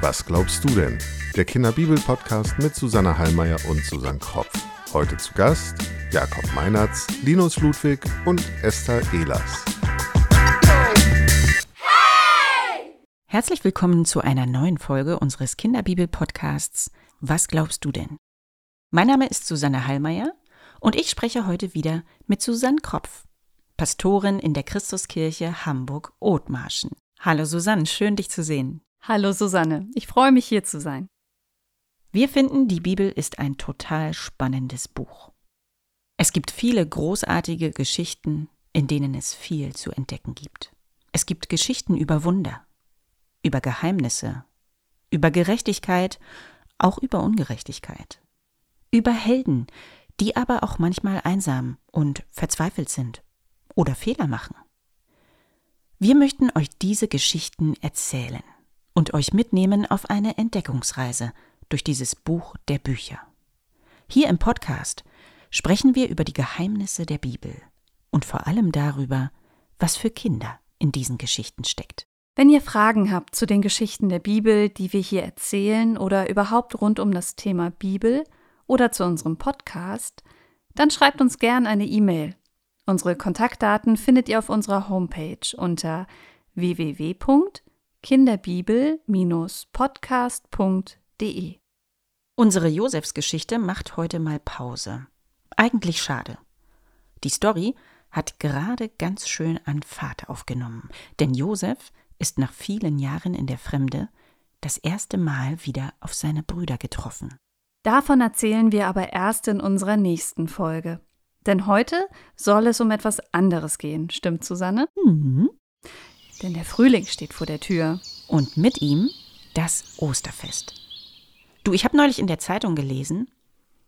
Was glaubst du denn? Der Kinderbibel-Podcast mit Susanne Hallmeier und Susanne Kropf. Heute zu Gast Jakob Meinertz, Linus Ludwig und Esther Ehlers. Herzlich willkommen zu einer neuen Folge unseres Kinderbibel-Podcasts Was glaubst du denn? Mein Name ist Susanne Hallmeier und ich spreche heute wieder mit Susanne Kropf, Pastorin in der Christuskirche Hamburg-Othmarschen. Hallo Susanne, schön dich zu sehen. Hallo Susanne, ich freue mich hier zu sein. Wir finden, die Bibel ist ein total spannendes Buch. Es gibt viele großartige Geschichten, in denen es viel zu entdecken gibt. Es gibt Geschichten über Wunder, über Geheimnisse, über Gerechtigkeit, auch über Ungerechtigkeit, über Helden, die aber auch manchmal einsam und verzweifelt sind oder Fehler machen. Wir möchten euch diese Geschichten erzählen und euch mitnehmen auf eine Entdeckungsreise durch dieses Buch der Bücher. Hier im Podcast sprechen wir über die Geheimnisse der Bibel und vor allem darüber, was für Kinder in diesen Geschichten steckt. Wenn ihr Fragen habt zu den Geschichten der Bibel, die wir hier erzählen oder überhaupt rund um das Thema Bibel oder zu unserem Podcast, dann schreibt uns gern eine E-Mail. Unsere Kontaktdaten findet ihr auf unserer Homepage unter www.kinderbibel-podcast.de. Unsere Josefsgeschichte macht heute mal Pause. Eigentlich schade. Die Story hat gerade ganz schön an Fahrt aufgenommen, denn Josef ist nach vielen Jahren in der Fremde das erste Mal wieder auf seine Brüder getroffen. Davon erzählen wir aber erst in unserer nächsten Folge. Denn heute soll es um etwas anderes gehen, stimmt Susanne? Mhm. Denn der Frühling steht vor der Tür. Und mit ihm das Osterfest. Du, ich habe neulich in der Zeitung gelesen,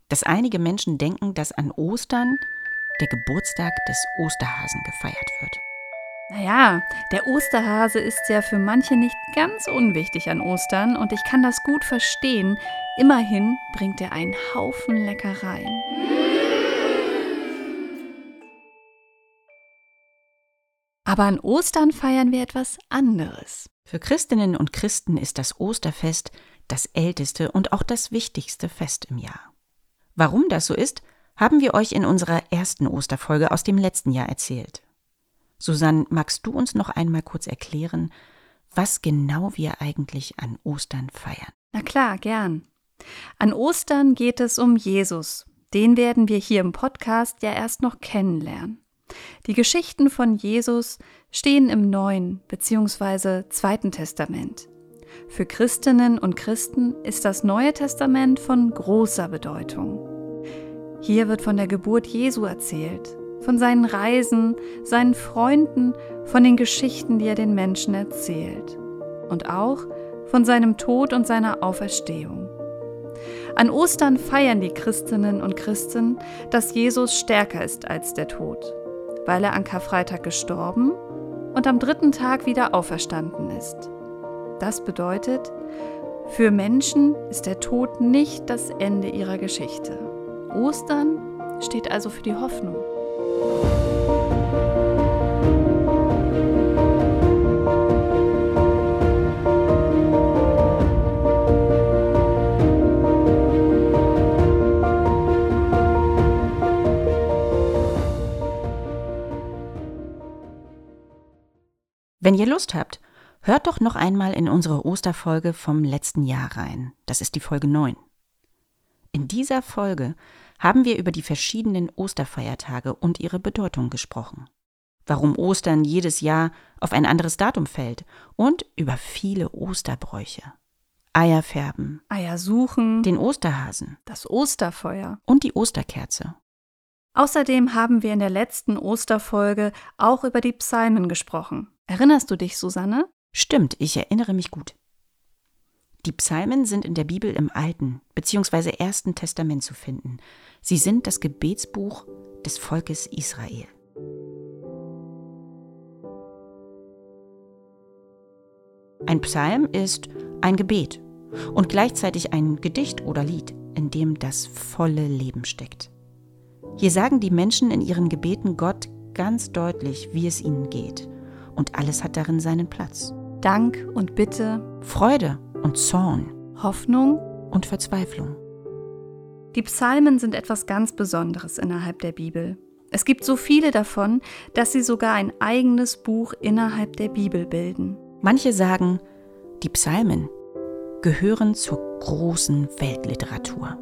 dass einige Menschen denken, dass an Ostern der Geburtstag des Osterhasen gefeiert wird. Naja, der Osterhase ist ja für manche nicht ganz unwichtig an Ostern und ich kann das gut verstehen. Immerhin bringt er einen Haufen Leckereien. Aber an Ostern feiern wir etwas anderes. Für Christinnen und Christen ist das Osterfest das älteste und auch das wichtigste Fest im Jahr. Warum das so ist, haben wir euch in unserer ersten Osterfolge aus dem letzten Jahr erzählt. Susanne, magst du uns noch einmal kurz erklären, was genau wir eigentlich an Ostern feiern? Na klar, gern. An Ostern geht es um Jesus. Den werden wir hier im Podcast ja erst noch kennenlernen. Die Geschichten von Jesus stehen im Neuen bzw. Zweiten Testament. Für Christinnen und Christen ist das Neue Testament von großer Bedeutung. Hier wird von der Geburt Jesu erzählt, von seinen Reisen, seinen Freunden, von den Geschichten, die er den Menschen erzählt und auch von seinem Tod und seiner Auferstehung. An Ostern feiern die Christinnen und Christen, dass Jesus stärker ist als der Tod, weil er an Karfreitag gestorben und am dritten Tag wieder auferstanden ist. Das bedeutet, für Menschen ist der Tod nicht das Ende ihrer Geschichte. Ostern steht also für die Hoffnung. Wenn ihr Lust habt, hört doch noch einmal in unsere Osterfolge vom letzten Jahr rein. Das ist die Folge 9. In dieser Folge haben wir über die verschiedenen Osterfeiertage und ihre Bedeutung gesprochen. Warum Ostern jedes Jahr auf ein anderes Datum fällt und über viele Osterbräuche. Eier färben, Eier suchen, den Osterhasen, das Osterfeuer und die Osterkerze. Außerdem haben wir in der letzten Osterfolge auch über die Psalmen gesprochen. Erinnerst du dich, Susanne? Stimmt, ich erinnere mich gut. Die Psalmen sind in der Bibel im Alten bzw. Ersten Testament zu finden. Sie sind das Gebetsbuch des Volkes Israel. Ein Psalm ist ein Gebet und gleichzeitig ein Gedicht oder Lied, in dem das volle Leben steckt. Hier sagen die Menschen in ihren Gebeten Gott ganz deutlich, wie es ihnen geht, und alles hat darin seinen Platz. Dank und Bitte, Freude und Zorn Hoffnung und Verzweiflung. Die Psalmen sind etwas ganz Besonderes innerhalb der Bibel. Es gibt so viele davon, dass sie sogar ein eigenes Buch innerhalb der Bibel bilden. Manche sagen, die Psalmen gehören zur großen Weltliteratur.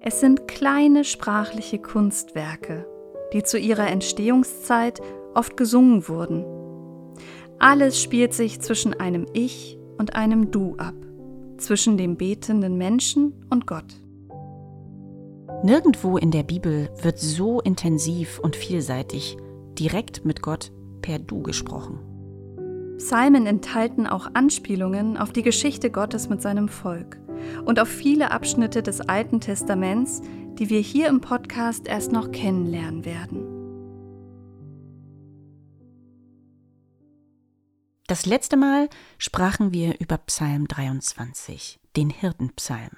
Es sind kleine sprachliche Kunstwerke, die zu ihrer Entstehungszeit oft gesungen wurden. Alles spielt sich zwischen einem Ich und einem Du ab, zwischen dem betenden Menschen und Gott. Nirgendwo in der Bibel wird so intensiv und vielseitig direkt mit Gott per Du gesprochen. Psalmen enthalten auch Anspielungen auf die Geschichte Gottes mit seinem Volk und auf viele Abschnitte des Alten Testaments, die wir hier im Podcast erst noch kennenlernen werden. Das letzte Mal sprachen wir über Psalm 23, den Hirtenpsalm.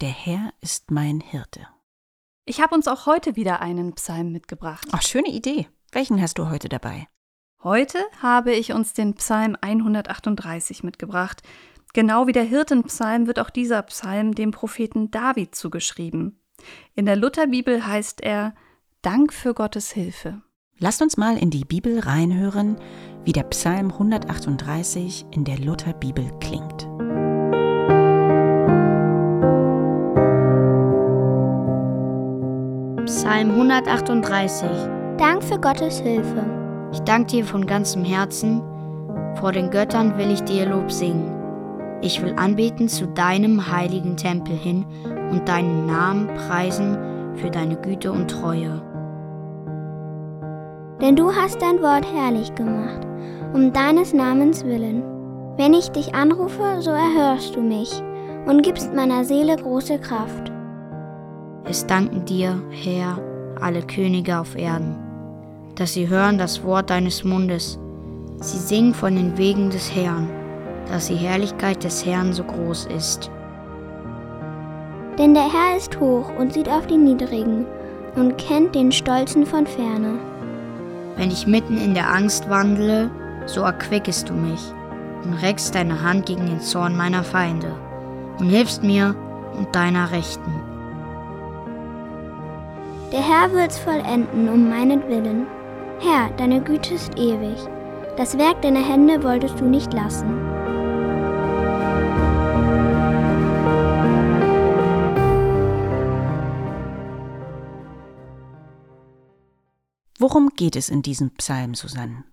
Der Herr ist mein Hirte. Ich habe uns auch heute wieder einen Psalm mitgebracht. Ach, schöne Idee. Welchen hast du heute dabei? Heute habe ich uns den Psalm 138 mitgebracht. Genau wie der Hirtenpsalm wird auch dieser Psalm dem Propheten David zugeschrieben. In der Lutherbibel heißt er Dank für Gottes Hilfe. Lasst uns mal in die Bibel reinhören, wie der Psalm 138 in der Lutherbibel klingt. Psalm 138 Dank für Gottes Hilfe. Ich danke dir von ganzem Herzen, vor den Göttern will ich dir Lob singen. Ich will anbeten zu deinem heiligen Tempel hin und deinen Namen preisen für deine Güte und Treue. Denn du hast dein Wort herrlich gemacht, um deines Namens willen. Wenn ich dich anrufe, so erhörst du mich und gibst meiner Seele große Kraft. Es danken dir, Herr, alle Könige auf Erden, dass sie hören das Wort deines Mundes. Sie singen von den Wegen des Herrn, dass die Herrlichkeit des Herrn so groß ist. Denn der Herr ist hoch und sieht auf die Niedrigen und kennt den Stolzen von ferne. Wenn ich mitten in der Angst wandle, so erquickest du mich und reckst deine Hand gegen den Zorn meiner Feinde und hilfst mir und deiner Rechten. Der Herr wird's vollenden um meinetwillen. Herr, deine Güte ist ewig. Das Werk deiner Hände wolltest du nicht lassen. Worum geht es in diesem Psalm, Susanne?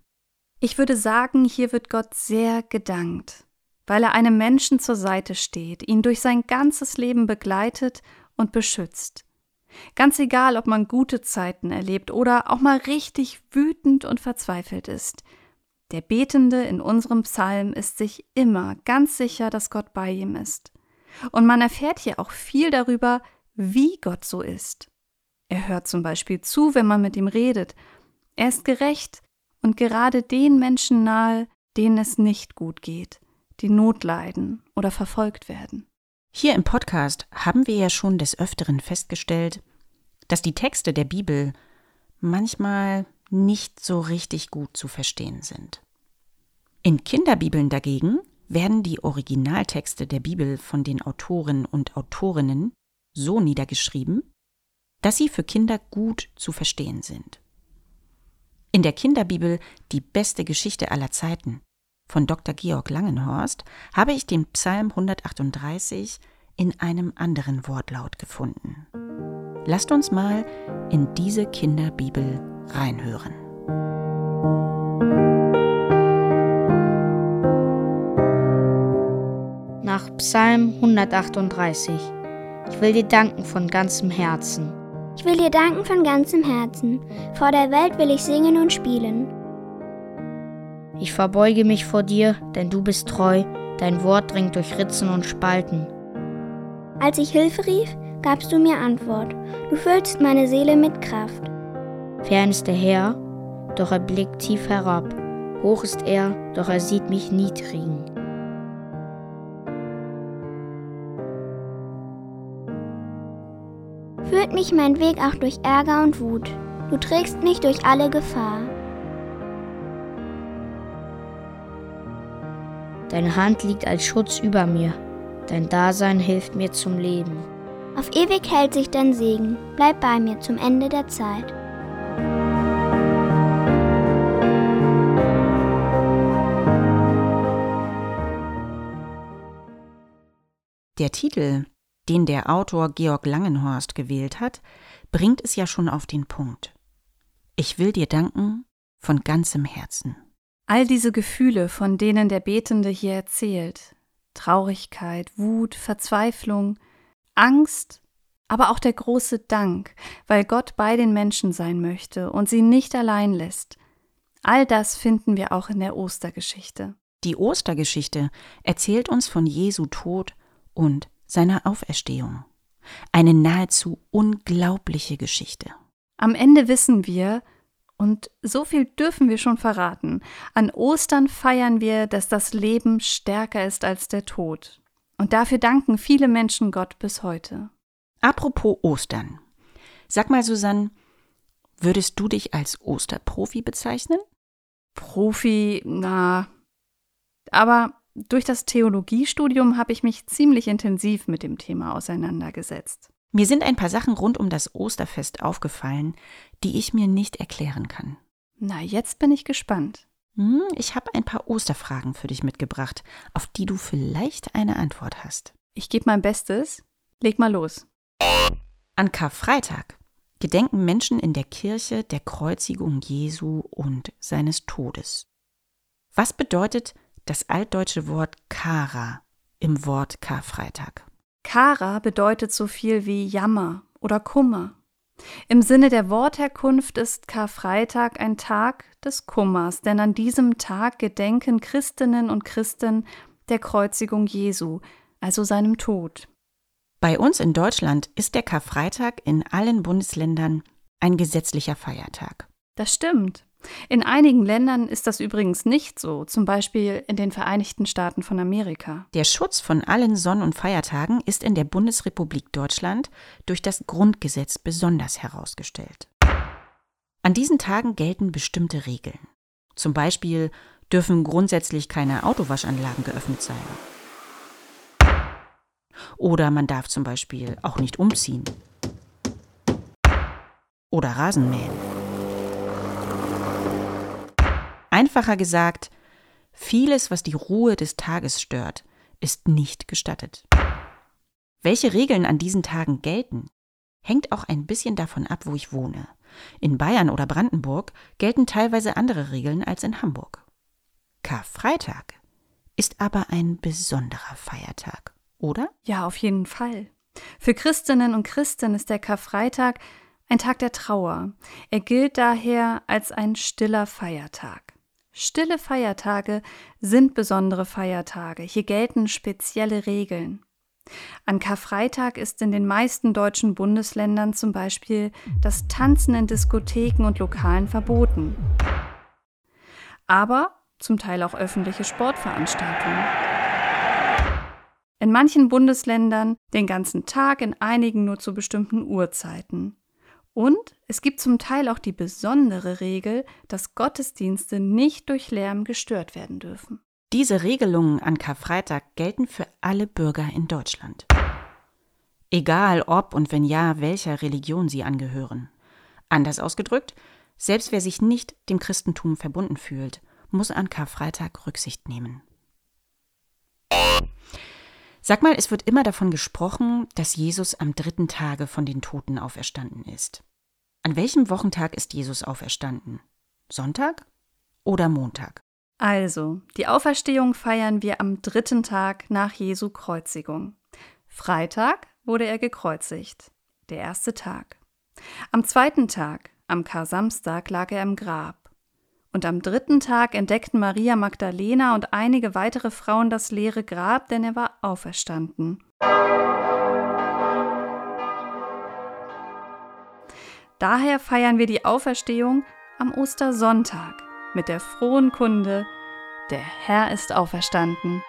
Ich würde sagen, hier wird Gott sehr gedankt, weil er einem Menschen zur Seite steht, ihn durch sein ganzes Leben begleitet und beschützt. Ganz egal, ob man gute Zeiten erlebt oder auch mal richtig wütend und verzweifelt ist. Der Betende in unserem Psalm ist sich immer ganz sicher, dass Gott bei ihm ist. Und man erfährt hier auch viel darüber, wie Gott so ist. Er hört zum Beispiel zu, wenn man mit ihm redet. Er ist gerecht und gerade den Menschen nahe, denen es nicht gut geht, die Not leiden oder verfolgt werden. Hier im Podcast haben wir ja schon des Öfteren festgestellt, dass die Texte der Bibel manchmal nicht so richtig gut zu verstehen sind. In Kinderbibeln dagegen werden die Originaltexte der Bibel von den Autoren und Autorinnen so niedergeschrieben, dass sie für Kinder gut zu verstehen sind. In der Kinderbibel Die beste Geschichte aller Zeiten von Dr. Georg Langenhorst habe ich den Psalm 138 in einem anderen Wortlaut gefunden. Lasst uns mal in diese Kinderbibel reinhören. Nach Psalm 138 Ich will dir danken von ganzem Herzen. Ich will dir danken von ganzem Herzen. Vor der Welt will ich singen und spielen. Ich verbeuge mich vor dir, denn du bist treu, dein Wort dringt durch Ritzen und Spalten. Als ich Hilfe rief, gabst du mir Antwort. Du füllst meine Seele mit Kraft. Fern ist der Herr, doch er blickt tief herab. Hoch ist er, doch er sieht mich niedrigen. führt mich mein Weg auch durch Ärger und Wut. Du trägst mich durch alle Gefahr. Deine Hand liegt als Schutz über mir. Dein Dasein hilft mir zum Leben. Auf ewig hält sich dein Segen. Bleib bei mir zum Ende der Zeit. Der Titel den der Autor Georg Langenhorst gewählt hat, bringt es ja schon auf den Punkt. Ich will dir danken von ganzem Herzen. All diese Gefühle, von denen der Betende hier erzählt, Traurigkeit, Wut, Verzweiflung, Angst, aber auch der große Dank, weil Gott bei den Menschen sein möchte und sie nicht allein lässt. All das finden wir auch in der Ostergeschichte. Die Ostergeschichte erzählt uns von Jesu Tod und seiner Auferstehung. Eine nahezu unglaubliche Geschichte. Am Ende wissen wir, und so viel dürfen wir schon verraten, an Ostern feiern wir, dass das Leben stärker ist als der Tod. Und dafür danken viele Menschen Gott bis heute. Apropos Ostern. Sag mal, Susanne, würdest du dich als Osterprofi bezeichnen? Profi, na. Aber durch das Theologiestudium habe ich mich ziemlich intensiv mit dem Thema auseinandergesetzt. Mir sind ein paar Sachen rund um das Osterfest aufgefallen, die ich mir nicht erklären kann. Na, jetzt bin ich gespannt. Hm, ich habe ein paar Osterfragen für dich mitgebracht, auf die du vielleicht eine Antwort hast. Ich gebe mein Bestes. Leg mal los. An Karfreitag gedenken Menschen in der Kirche der Kreuzigung Jesu und seines Todes. Was bedeutet das altdeutsche Wort Kara im Wort Karfreitag? Kara bedeutet so viel wie Jammer oder Kummer. Im Sinne der Wortherkunft ist Karfreitag ein Tag des Kummers, denn an diesem Tag gedenken Christinnen und Christen der Kreuzigung Jesu, also seinem Tod. Bei uns in Deutschland ist der Karfreitag in allen Bundesländern ein gesetzlicher Feiertag. Das stimmt. In einigen Ländern ist das übrigens nicht so, zum Beispiel in den Vereinigten Staaten von Amerika. Der Schutz von allen Sonn- und Feiertagen ist in der Bundesrepublik Deutschland durch das Grundgesetz besonders herausgestellt. An diesen Tagen gelten bestimmte Regeln. Zum Beispiel dürfen grundsätzlich keine Autowaschanlagen geöffnet sein. Oder man darf zum Beispiel auch nicht umziehen. Oder Rasen mähen. Einfacher gesagt, vieles, was die Ruhe des Tages stört, ist nicht gestattet. Welche Regeln an diesen Tagen gelten, hängt auch ein bisschen davon ab, wo ich wohne. In Bayern oder Brandenburg gelten teilweise andere Regeln als in Hamburg. Karfreitag ist aber ein besonderer Feiertag, oder? Ja, auf jeden Fall. Für Christinnen und Christen ist der Karfreitag ein Tag der Trauer. Er gilt daher als ein stiller Feiertag. Stille Feiertage sind besondere Feiertage. Hier gelten spezielle Regeln. An Karfreitag ist in den meisten deutschen Bundesländern zum Beispiel das Tanzen in Diskotheken und Lokalen verboten. Aber zum Teil auch öffentliche Sportveranstaltungen. In manchen Bundesländern den ganzen Tag, in einigen nur zu bestimmten Uhrzeiten. Und es gibt zum Teil auch die besondere Regel, dass Gottesdienste nicht durch Lärm gestört werden dürfen. Diese Regelungen an Karfreitag gelten für alle Bürger in Deutschland. Egal ob und wenn ja, welcher Religion sie angehören. Anders ausgedrückt, selbst wer sich nicht dem Christentum verbunden fühlt, muss an Karfreitag Rücksicht nehmen. Sag mal, es wird immer davon gesprochen, dass Jesus am dritten Tage von den Toten auferstanden ist. An welchem Wochentag ist Jesus auferstanden? Sonntag oder Montag? Also, die Auferstehung feiern wir am dritten Tag nach Jesu Kreuzigung. Freitag wurde er gekreuzigt, der erste Tag. Am zweiten Tag, am Kar-Samstag, lag er im Grab. Und am dritten Tag entdeckten Maria Magdalena und einige weitere Frauen das leere Grab, denn er war auferstanden. Daher feiern wir die Auferstehung am Ostersonntag mit der frohen Kunde, der Herr ist auferstanden.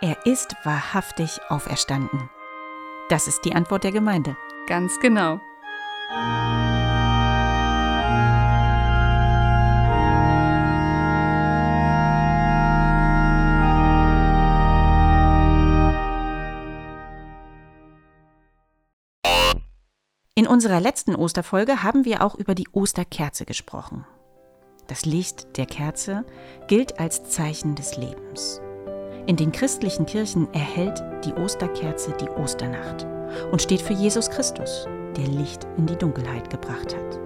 Er ist wahrhaftig auferstanden. Das ist die Antwort der Gemeinde. Ganz genau. In unserer letzten Osterfolge haben wir auch über die Osterkerze gesprochen. Das Licht der Kerze gilt als Zeichen des Lebens. In den christlichen Kirchen erhält die Osterkerze die Osternacht und steht für Jesus Christus, der Licht in die Dunkelheit gebracht hat.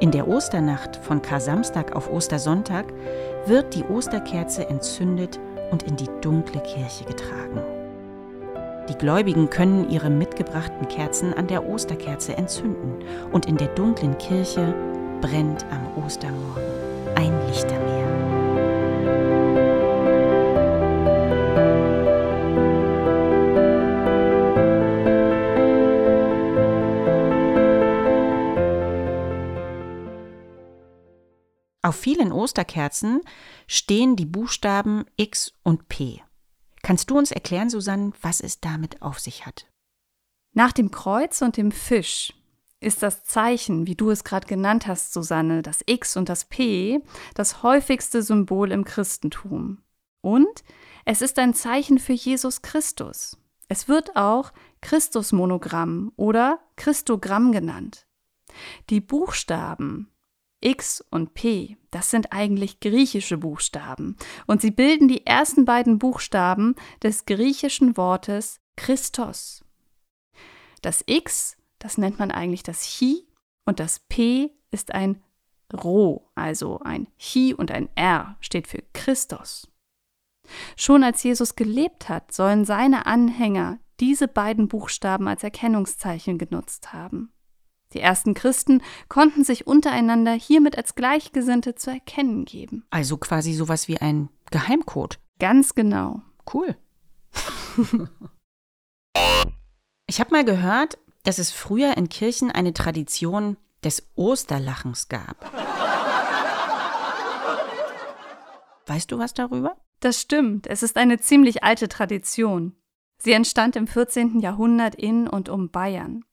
In der Osternacht von Kar-Samstag auf Ostersonntag wird die Osterkerze entzündet und in die dunkle Kirche getragen. Die Gläubigen können ihre mitgebrachten Kerzen an der Osterkerze entzünden und in der dunklen Kirche brennt am Ostermorgen ein Lichtermeer. Auf vielen Osterkerzen stehen die Buchstaben X und P. Kannst du uns erklären, Susanne, was es damit auf sich hat? Nach dem Kreuz und dem Fisch ist das Zeichen, wie du es gerade genannt hast, Susanne, das X und das P, das häufigste Symbol im Christentum. Und es ist ein Zeichen für Jesus Christus. Es wird auch Christusmonogramm oder Christogramm genannt. Die Buchstaben X und P, das sind eigentlich griechische Buchstaben und sie bilden die ersten beiden Buchstaben des griechischen Wortes Christos. Das X, das nennt man eigentlich das Chi und das P ist ein Rho, also ein Chi und ein R steht für Christos. Schon als Jesus gelebt hat, sollen seine Anhänger diese beiden Buchstaben als Erkennungszeichen genutzt haben. Die ersten Christen konnten sich untereinander hiermit als Gleichgesinnte zu erkennen geben. Also quasi sowas wie ein Geheimcode. Ganz genau. Cool. ich habe mal gehört, dass es früher in Kirchen eine Tradition des Osterlachens gab. Weißt du was darüber? Das stimmt. Es ist eine ziemlich alte Tradition. Sie entstand im 14. Jahrhundert in und um Bayern.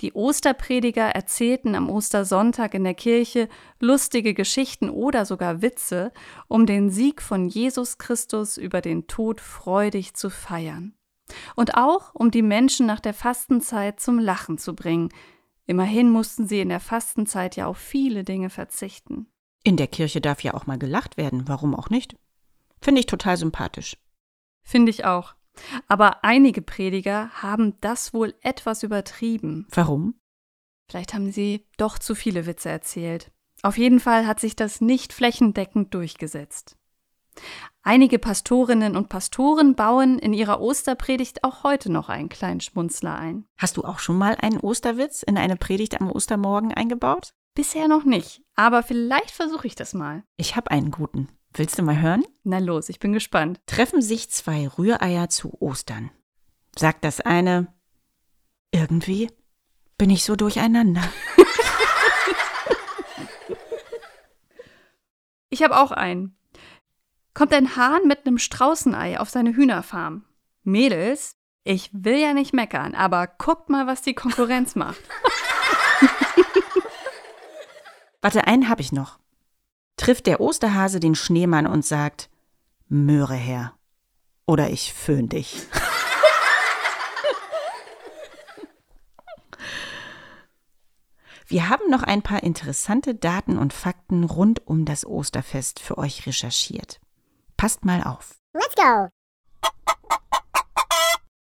Die Osterprediger erzählten am Ostersonntag in der Kirche lustige Geschichten oder sogar Witze, um den Sieg von Jesus Christus über den Tod freudig zu feiern. Und auch, um die Menschen nach der Fastenzeit zum Lachen zu bringen. Immerhin mussten sie in der Fastenzeit ja auf viele Dinge verzichten. In der Kirche darf ja auch mal gelacht werden, warum auch nicht? Finde ich total sympathisch. Finde ich auch. Aber einige Prediger haben das wohl etwas übertrieben. Warum? Vielleicht haben sie doch zu viele Witze erzählt. Auf jeden Fall hat sich das nicht flächendeckend durchgesetzt. Einige Pastorinnen und Pastoren bauen in ihrer Osterpredigt auch heute noch einen kleinen Schmunzler ein. Hast du auch schon mal einen Osterwitz in eine Predigt am Ostermorgen eingebaut? Bisher noch nicht, aber vielleicht versuche ich das mal. Ich habe einen guten. Willst du mal hören? Na los, ich bin gespannt. Treffen sich zwei Rühreier zu Ostern. Sagt das eine, irgendwie bin ich so durcheinander. ich habe auch einen. Kommt ein Hahn mit einem Straußenei auf seine Hühnerfarm. Mädels, ich will ja nicht meckern, aber guckt mal, was die Konkurrenz macht. Warte, einen habe ich noch trifft der Osterhase den Schneemann und sagt, Möhre her, oder ich föhn dich. Wir haben noch ein paar interessante Daten und Fakten rund um das Osterfest für euch recherchiert. Passt mal auf. Let's go!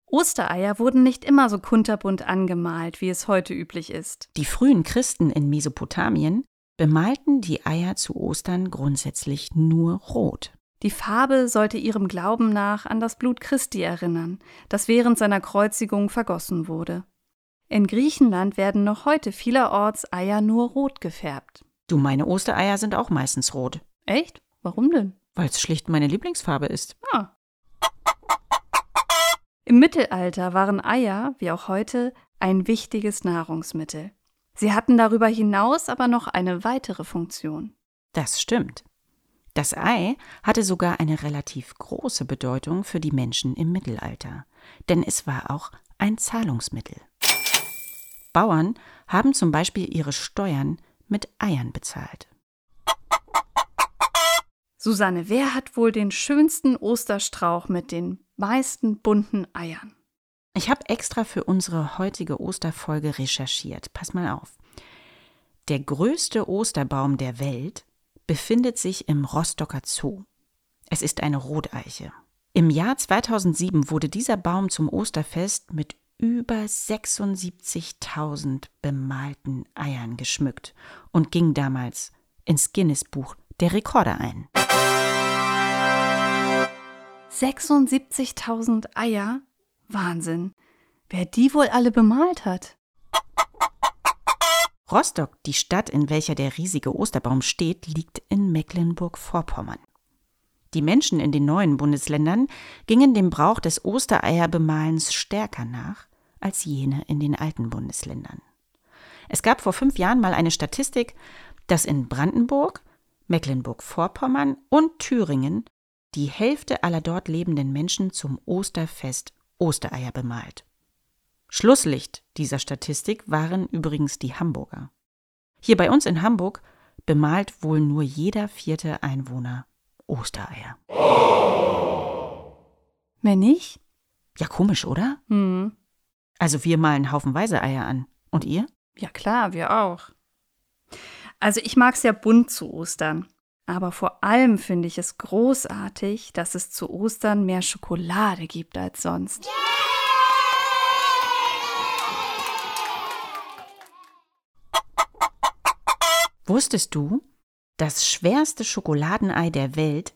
Ostereier wurden nicht immer so kunterbunt angemalt, wie es heute üblich ist. Die frühen Christen in Mesopotamien bemalten die Eier zu Ostern grundsätzlich nur rot. Die Farbe sollte ihrem Glauben nach an das Blut Christi erinnern, das während seiner Kreuzigung vergossen wurde. In Griechenland werden noch heute vielerorts Eier nur rot gefärbt. Du, meine Ostereier sind auch meistens rot. Echt? Warum denn? Weil es schlicht meine Lieblingsfarbe ist. Ah. Im Mittelalter waren Eier, wie auch heute, ein wichtiges Nahrungsmittel. Sie hatten darüber hinaus aber noch eine weitere Funktion. Das stimmt. Das Ei hatte sogar eine relativ große Bedeutung für die Menschen im Mittelalter, denn es war auch ein Zahlungsmittel. Bauern haben zum Beispiel ihre Steuern mit Eiern bezahlt. Susanne, wer hat wohl den schönsten Osterstrauch mit den meisten bunten Eiern? Ich habe extra für unsere heutige Osterfolge recherchiert. Pass mal auf. Der größte Osterbaum der Welt befindet sich im Rostocker Zoo. Es ist eine Roteiche. Im Jahr 2007 wurde dieser Baum zum Osterfest mit über 76.000 bemalten Eiern geschmückt und ging damals ins Guinness-Buch der Rekorde ein. 76.000 Eier? Wahnsinn. Wer die wohl alle bemalt hat? Rostock, die Stadt, in welcher der riesige Osterbaum steht, liegt in Mecklenburg-Vorpommern. Die Menschen in den neuen Bundesländern gingen dem Brauch des Ostereierbemalens stärker nach als jene in den alten Bundesländern. Es gab vor fünf Jahren mal eine Statistik, dass in Brandenburg, Mecklenburg-Vorpommern und Thüringen die Hälfte aller dort lebenden Menschen zum Osterfest Ostereier bemalt. Schlusslicht dieser Statistik waren übrigens die Hamburger. Hier bei uns in Hamburg bemalt wohl nur jeder vierte Einwohner Ostereier. Mehr nicht? Ja, komisch, oder? Hm. Also wir malen haufenweise Eier an. Und ihr? Ja klar, wir auch. Also ich mag es ja bunt zu Ostern. Aber vor allem finde ich es großartig, dass es zu Ostern mehr Schokolade gibt als sonst. Wusstest du, das schwerste Schokoladenei der Welt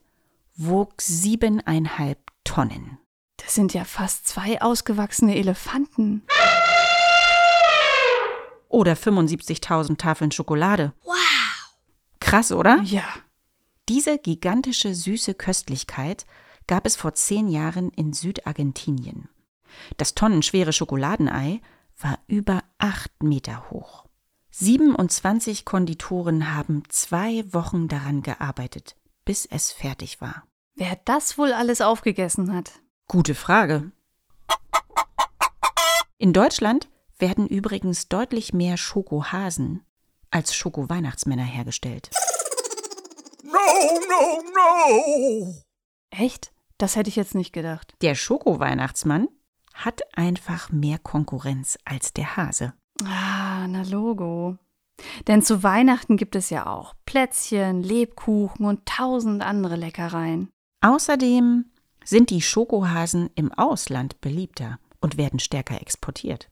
wog siebeneinhalb Tonnen? Das sind ja fast zwei ausgewachsene Elefanten. Oder 75.000 Tafeln Schokolade. Wow! Krass, oder? Ja. Diese gigantische süße Köstlichkeit gab es vor zehn Jahren in Südargentinien. Das tonnenschwere Schokoladenei war über acht Meter hoch. 27 Konditoren haben zwei Wochen daran gearbeitet, bis es fertig war. Wer das wohl alles aufgegessen hat? Gute Frage. In Deutschland werden übrigens deutlich mehr Schokohasen als Schoko-Weihnachtsmänner hergestellt. No, no, no! Echt? Das hätte ich jetzt nicht gedacht. Der Schoko-Weihnachtsmann hat einfach mehr Konkurrenz als der Hase. Ah, na Logo. Denn zu Weihnachten gibt es ja auch Plätzchen, Lebkuchen und tausend andere Leckereien. Außerdem sind die Schokohasen im Ausland beliebter und werden stärker exportiert.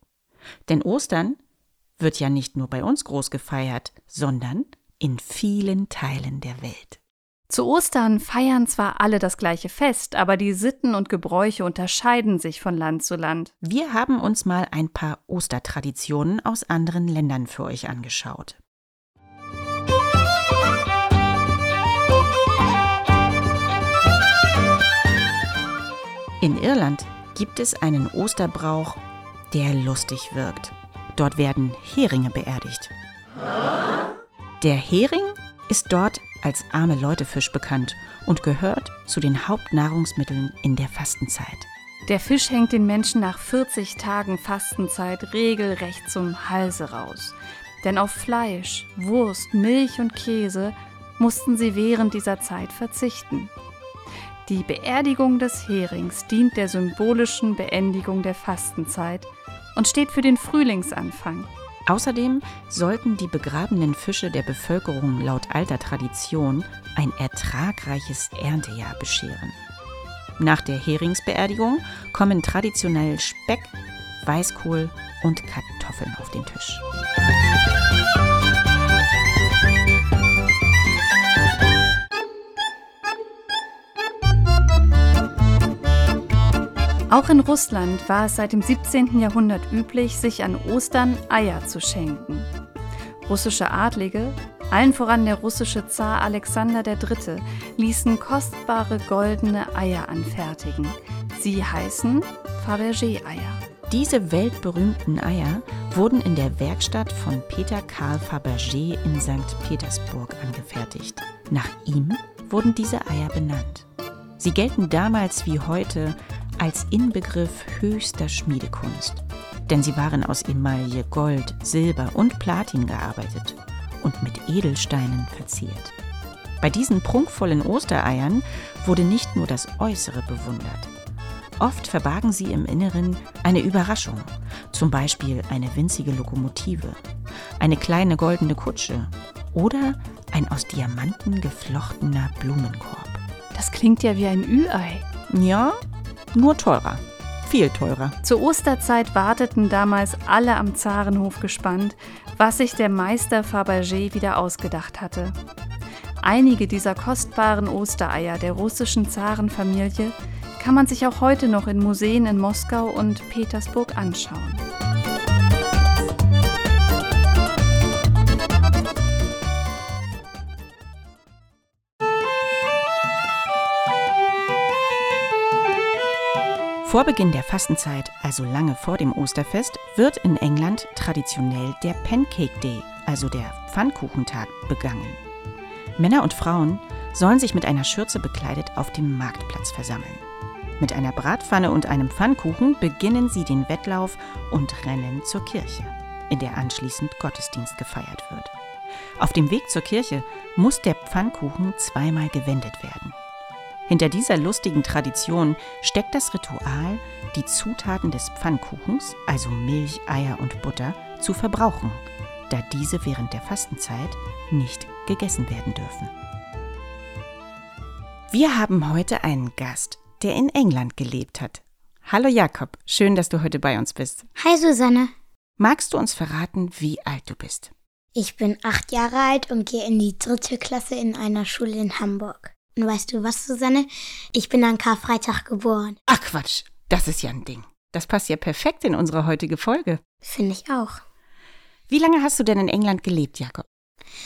Denn Ostern wird ja nicht nur bei uns groß gefeiert, sondern in vielen Teilen der Welt. Zu Ostern feiern zwar alle das gleiche Fest, aber die Sitten und Gebräuche unterscheiden sich von Land zu Land. Wir haben uns mal ein paar Ostertraditionen aus anderen Ländern für euch angeschaut. In Irland gibt es einen Osterbrauch, der lustig wirkt. Dort werden Heringe beerdigt. Der Hering ist dort als arme Leutefisch bekannt und gehört zu den Hauptnahrungsmitteln in der Fastenzeit. Der Fisch hängt den Menschen nach 40 Tagen Fastenzeit regelrecht zum Halse raus. Denn auf Fleisch, Wurst, Milch und Käse mussten sie während dieser Zeit verzichten. Die Beerdigung des Herings dient der symbolischen Beendigung der Fastenzeit und steht für den Frühlingsanfang. Außerdem sollten die begrabenen Fische der Bevölkerung laut alter Tradition ein ertragreiches Erntejahr bescheren. Nach der Heringsbeerdigung kommen traditionell Speck, Weißkohl und Kartoffeln auf den Tisch. Auch in Russland war es seit dem 17. Jahrhundert üblich, sich an Ostern Eier zu schenken. Russische Adlige, allen voran der russische Zar Alexander III., ließen kostbare goldene Eier anfertigen. Sie heißen Fabergé-Eier. Diese weltberühmten Eier wurden in der Werkstatt von Peter Karl Fabergé in St. Petersburg angefertigt. Nach ihm wurden diese Eier benannt. Sie gelten damals wie heute als Inbegriff höchster Schmiedekunst. Denn sie waren aus Emaille, Gold, Silber und Platin gearbeitet und mit Edelsteinen verziert. Bei diesen prunkvollen Ostereiern wurde nicht nur das Äußere bewundert. Oft verbargen sie im Inneren eine Überraschung, zum Beispiel eine winzige Lokomotive, eine kleine goldene Kutsche oder ein aus Diamanten geflochtener Blumenkorb. Das klingt ja wie ein Ü-Ei. Ja, nur teurer. Viel teurer. Zur Osterzeit warteten damals alle am Zarenhof gespannt, was sich der Meister Fabergé wieder ausgedacht hatte. Einige dieser kostbaren Ostereier der russischen Zarenfamilie kann man sich auch heute noch in Museen in Moskau und Petersburg anschauen. Vor Beginn der Fastenzeit, also lange vor dem Osterfest, wird in England traditionell der Pancake Day, also der Pfannkuchentag, begangen. Männer und Frauen sollen sich mit einer Schürze bekleidet auf dem Marktplatz versammeln. Mit einer Bratpfanne und einem Pfannkuchen beginnen sie den Wettlauf und rennen zur Kirche, in der anschließend Gottesdienst gefeiert wird. Auf dem Weg zur Kirche muss der Pfannkuchen zweimal gewendet werden. Hinter dieser lustigen Tradition steckt das Ritual, die Zutaten des Pfannkuchens, also Milch, Eier und Butter, zu verbrauchen, da diese während der Fastenzeit nicht gegessen werden dürfen. Wir haben heute einen Gast, der in England gelebt hat. Hallo Jakob, schön, dass du heute bei uns bist. Hi Susanne, Magst du uns verraten, wie alt du bist? ich bin acht Jahre alt und gehe in die dritte Klasse in einer Schule in Hamburg. Und weißt du was, Susanne? Ich bin an Karfreitag geboren. Ach Quatsch, das ist ja ein Ding. Das passt ja perfekt in unsere heutige Folge. Finde ich auch. Wie lange hast du denn in England gelebt, Jakob?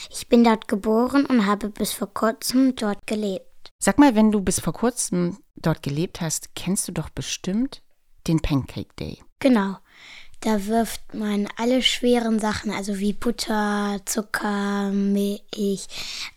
Ich bin dort geboren und habe bis vor kurzem dort gelebt. Sag mal, wenn du bis vor kurzem dort gelebt hast, kennst du doch bestimmt den Pancake Day. Genau. Da wirft man alle schweren Sachen, also wie Butter, Zucker, Milch,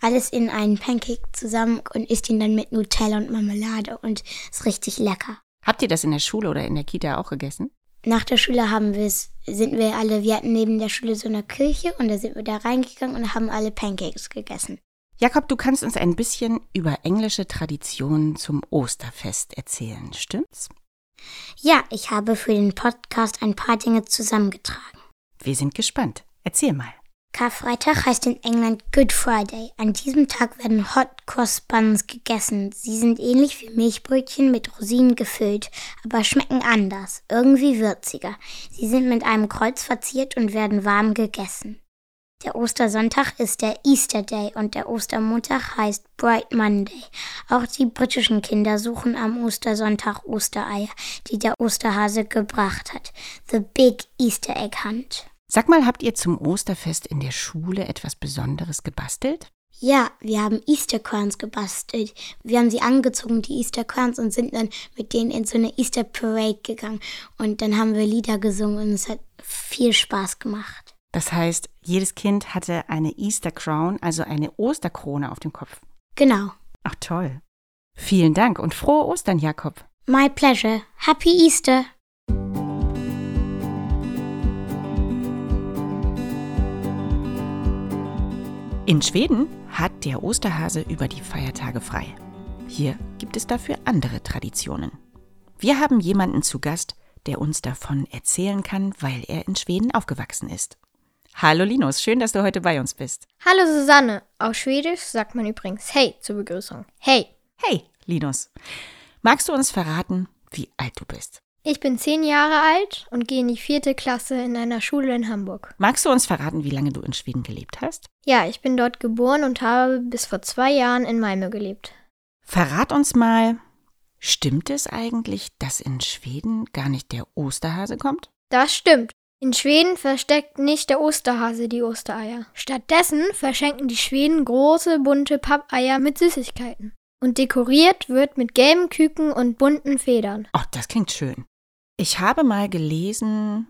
alles in einen Pancake zusammen und isst ihn dann mit Nutella und Marmelade und ist richtig lecker. Habt ihr das in der Schule oder in der Kita auch gegessen? Nach der Schule haben wir es, sind wir alle, wir hatten neben der Schule so eine Küche und da sind wir da reingegangen und haben alle Pancakes gegessen. Jakob, du kannst uns ein bisschen über englische Traditionen zum Osterfest erzählen, stimmt's? Ja, ich habe für den Podcast ein paar Dinge zusammengetragen. Wir sind gespannt. Erzähl mal. Karfreitag heißt in England Good Friday. An diesem Tag werden Hot Cross Buns gegessen. Sie sind ähnlich wie Milchbrötchen mit Rosinen gefüllt, aber schmecken anders, irgendwie würziger. Sie sind mit einem Kreuz verziert und werden warm gegessen. Der Ostersonntag ist der Easter Day und der Ostermontag heißt Bright Monday. Auch die britischen Kinder suchen am Ostersonntag Ostereier, die der Osterhase gebracht hat. The Big Easter Egg Hunt. Sag mal, habt ihr zum Osterfest in der Schule etwas Besonderes gebastelt? Ja, wir haben Easter Crowns gebastelt. Wir haben sie angezogen, die Easter Crowns, und sind dann mit denen in so eine Easter Parade gegangen. Und dann haben wir Lieder gesungen und es hat viel Spaß gemacht. Das heißt, jedes Kind hatte eine Easter Crown, also eine Osterkrone auf dem Kopf. Genau. Ach toll. Vielen Dank und frohe Ostern, Jakob. My pleasure. Happy Easter. In Schweden hat der Osterhase über die Feiertage frei. Hier gibt es dafür andere Traditionen. Wir haben jemanden zu Gast, der uns davon erzählen kann, weil er in Schweden aufgewachsen ist. Hallo Linus, schön, dass du heute bei uns bist. Hallo Susanne. Auf Schwedisch sagt man übrigens Hey zur Begrüßung. Hey. Hey, Linus. Magst du uns verraten, wie alt du bist? Ich bin zehn Jahre alt und gehe in die vierte Klasse in einer Schule in Hamburg. Magst du uns verraten, wie lange du in Schweden gelebt hast? Ja, ich bin dort geboren und habe bis vor zwei Jahren in Malmö gelebt. Verrat uns mal, stimmt es eigentlich, dass in Schweden gar nicht der Osterhase kommt? Das stimmt. In Schweden versteckt nicht der Osterhase die Ostereier. Stattdessen verschenken die Schweden große bunte Pappeier mit Süßigkeiten. Und dekoriert wird mit gelben Küken und bunten Federn. Oh, das klingt schön. Ich habe mal gelesen,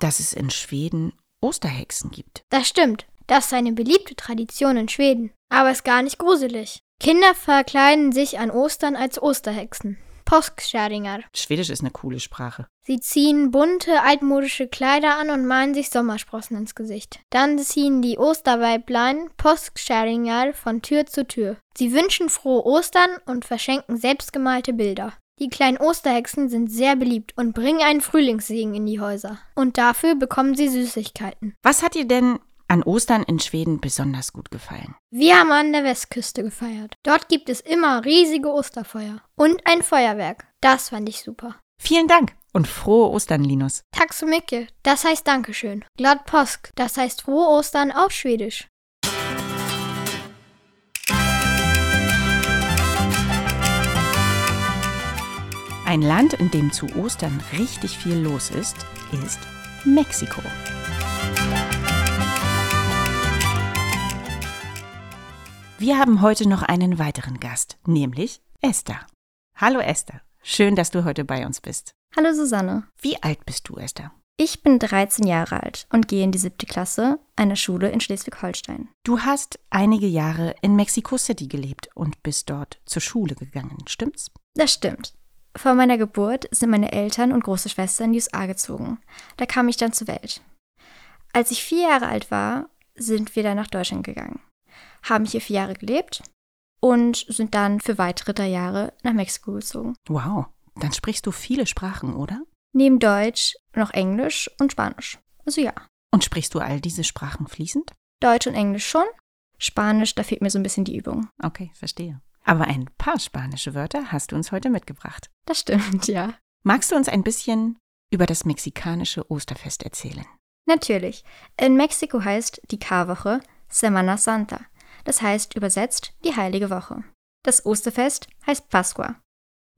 dass es in Schweden Osterhexen gibt. Das stimmt. Das ist eine beliebte Tradition in Schweden. Aber ist gar nicht gruselig. Kinder verkleiden sich an Ostern als Osterhexen. Påskkärringar. Schwedisch ist eine coole Sprache. Sie ziehen bunte, altmodische Kleider an und malen sich Sommersprossen ins Gesicht. Dann ziehen die Osterweiblein Påskkärringar von Tür zu Tür. Sie wünschen frohe Ostern und verschenken selbstgemalte Bilder. Die kleinen Osterhexen sind sehr beliebt und bringen einen Frühlingssegen in die Häuser. Und dafür bekommen sie Süßigkeiten. Was hat dir denn an Ostern in Schweden besonders gut gefallen? Wir haben an der Westküste gefeiert. Dort gibt es immer riesige Osterfeuer und ein Feuerwerk. Das fand ich super. Vielen Dank und frohe Ostern, Linus. Tack så mycket. Das heißt Dankeschön. Glad påsk. Das heißt frohe Ostern auf Schwedisch. Ein Land, in dem zu Ostern richtig viel los ist, ist Mexiko. Wir haben heute noch einen weiteren Gast, nämlich Esther. Hallo Esther, schön, dass du heute bei uns bist. Hallo Susanne. Wie alt bist du, Esther? Ich bin 13 Jahre alt und gehe in die siebte Klasse einer Schule in Schleswig-Holstein. Du hast einige Jahre in Mexico City gelebt und bist dort zur Schule gegangen, stimmt's? Das stimmt. Vor meiner Geburt sind meine Eltern und große Schwester in die USA gezogen. Da kam ich dann zur Welt. Als ich vier Jahre alt war, sind wir dann nach Deutschland gegangen, haben hier vier Jahre gelebt und sind dann für weitere drei Jahre nach Mexiko gezogen. Wow, dann sprichst du viele Sprachen, oder? Neben Deutsch noch Englisch und Spanisch. Also ja. Und sprichst du all diese Sprachen fließend? Deutsch und Englisch schon. Spanisch, da fehlt mir so ein bisschen die Übung. Okay, verstehe. Aber ein paar spanische Wörter hast du uns heute mitgebracht. Das stimmt, ja. Magst du uns ein bisschen über das mexikanische Osterfest erzählen? Natürlich. In Mexiko heißt die Karwoche Semana Santa. Das heißt übersetzt die heilige Woche. Das Osterfest heißt Pascua.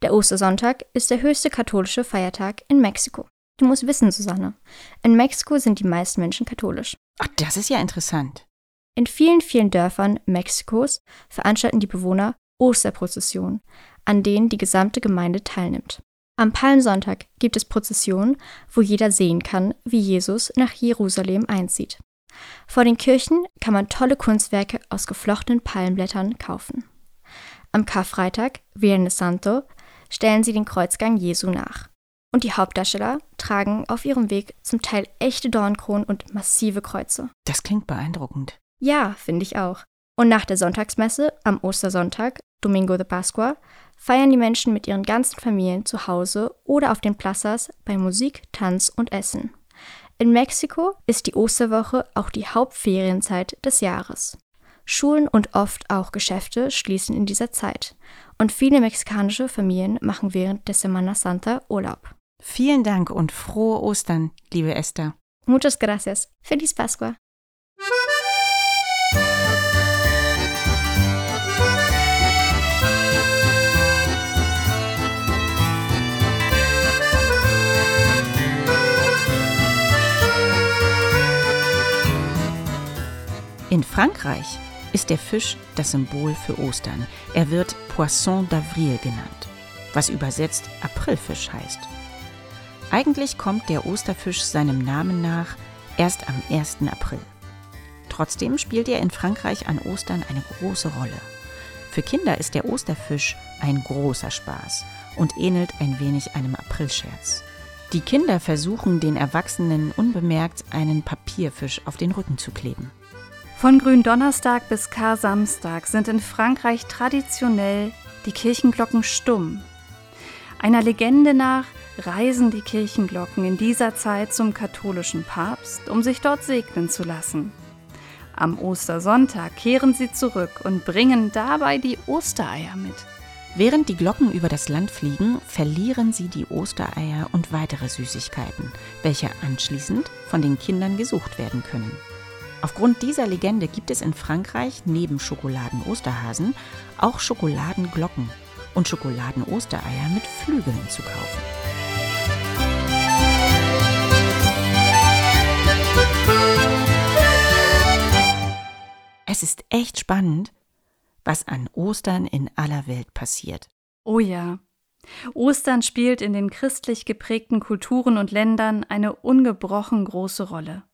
Der Ostersonntag ist der höchste katholische Feiertag in Mexiko. Du musst wissen, Susanne, in Mexiko sind die meisten Menschen katholisch. Ach, das ist ja interessant. In vielen, vielen Dörfern Mexikos veranstalten die Bewohner Osterprozessionen, an denen die gesamte Gemeinde teilnimmt. Am Palmsonntag gibt es Prozessionen, wo jeder sehen kann, wie Jesus nach Jerusalem einzieht. Vor den Kirchen kann man tolle Kunstwerke aus geflochtenen Palmblättern kaufen. Am Karfreitag, Viernes Santo, stellen sie den Kreuzgang Jesu nach. Und die Hauptdarsteller tragen auf ihrem Weg zum Teil echte Dornkronen und massive Kreuze. Das klingt beeindruckend. Ja, finde ich auch. Und nach der Sonntagsmesse am Ostersonntag, Domingo de Pascua, feiern die Menschen mit ihren ganzen Familien zu Hause oder auf den Plazas bei Musik, Tanz und Essen. In Mexiko ist die Osterwoche auch die Hauptferienzeit des Jahres. Schulen und oft auch Geschäfte schließen in dieser Zeit. Und viele mexikanische Familien machen während der Semana Santa Urlaub. Vielen Dank und frohe Ostern, liebe Esther. Muchas gracias. Feliz Pascua. Frankreich ist der Fisch das Symbol für Ostern. Er wird Poisson d'avril genannt, was übersetzt Aprilfisch heißt. Eigentlich kommt der Osterfisch seinem Namen nach erst am 1. April. Trotzdem spielt er in Frankreich an Ostern eine große Rolle. Für Kinder ist der Osterfisch ein großer Spaß und ähnelt ein wenig einem Aprilscherz. Die Kinder versuchen den Erwachsenen unbemerkt einen Papierfisch auf den Rücken zu kleben. Von Gründonnerstag bis Kar-Samstag sind in Frankreich traditionell die Kirchenglocken stumm. Einer Legende nach reisen die Kirchenglocken in dieser Zeit zum katholischen Papst, um sich dort segnen zu lassen. Am Ostersonntag kehren sie zurück und bringen dabei die Ostereier mit. Während die Glocken über das Land fliegen, verlieren sie die Ostereier und weitere Süßigkeiten, welche anschließend von den Kindern gesucht werden können. Aufgrund dieser Legende gibt es in Frankreich neben Schokoladen-Osterhasen auch Schokoladenglocken und Schokoladen-Ostereier mit Flügeln zu kaufen. Es ist echt spannend, was an Ostern in aller Welt passiert. Oh ja. Ostern spielt in den christlich geprägten Kulturen und Ländern eine ungebrochen große Rolle.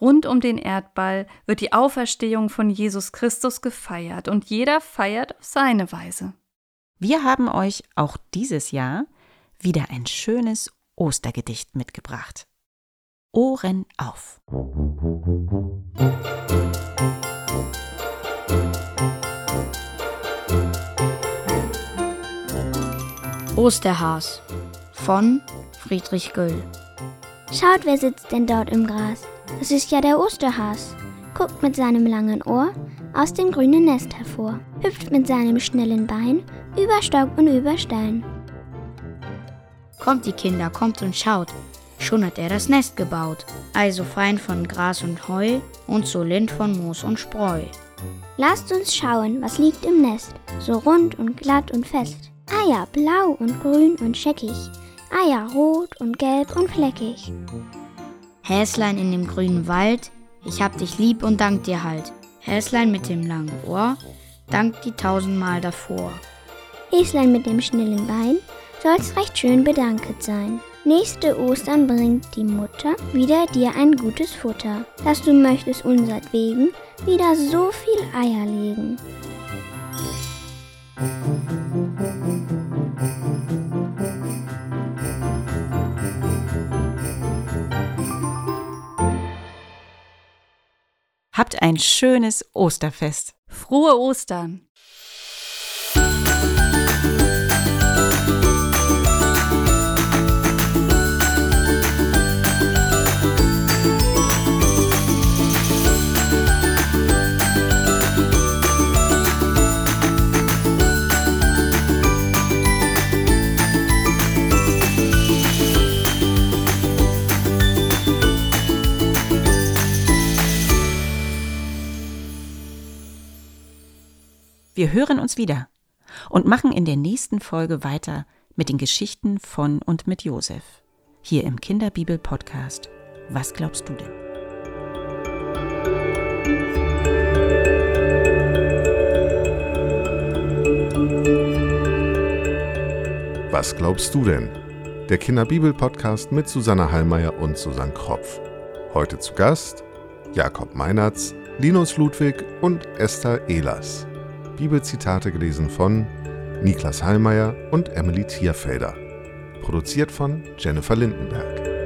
Rund um den Erdball wird die Auferstehung von Jesus Christus gefeiert und jeder feiert auf seine Weise. Wir haben euch auch dieses Jahr wieder ein schönes Ostergedicht mitgebracht. Ohren auf. Osterhas von Friedrich Göll. Schaut, wer sitzt denn dort im Gras? Das ist ja der Osterhas. Guckt mit seinem langen Ohr aus dem grünen Nest hervor, hüpft mit seinem schnellen Bein über Stock und über Stein. Kommt die Kinder, kommt und schaut, schon hat er das Nest gebaut, also fein von Gras und Heu und so lind von Moos und Spreu. Lasst uns schauen, was liegt im Nest, so rund und glatt und fest. Eier blau und grün und scheckig, Eier rot und gelb und fleckig. Häslein in dem grünen Wald, ich hab dich lieb und dank dir halt. Häslein mit dem langen Ohr, dank die tausendmal davor. Eslein mit dem schnellen Bein, soll's recht schön bedanket sein. Nächste Ostern bringt die Mutter wieder dir ein gutes Futter, dass du möchtest unsertwegen wieder so viel Eier legen. Ein schönes Osterfest. Frohe Ostern! Wir hören uns wieder und machen in der nächsten Folge weiter mit den Geschichten von und mit Josef. Hier im Kinderbibel-Podcast. Was glaubst du denn? Was glaubst du denn? Der Kinderbibel-Podcast mit Susanne Hallmeier und Susanne Kropf. Heute zu Gast Jakob Meinertz, Linus Ludwig und Esther Ehlers. Bibelzitate gelesen von Niklas Hallmeier und Emily Thierfelder. Produziert von Jennifer Lindenberg.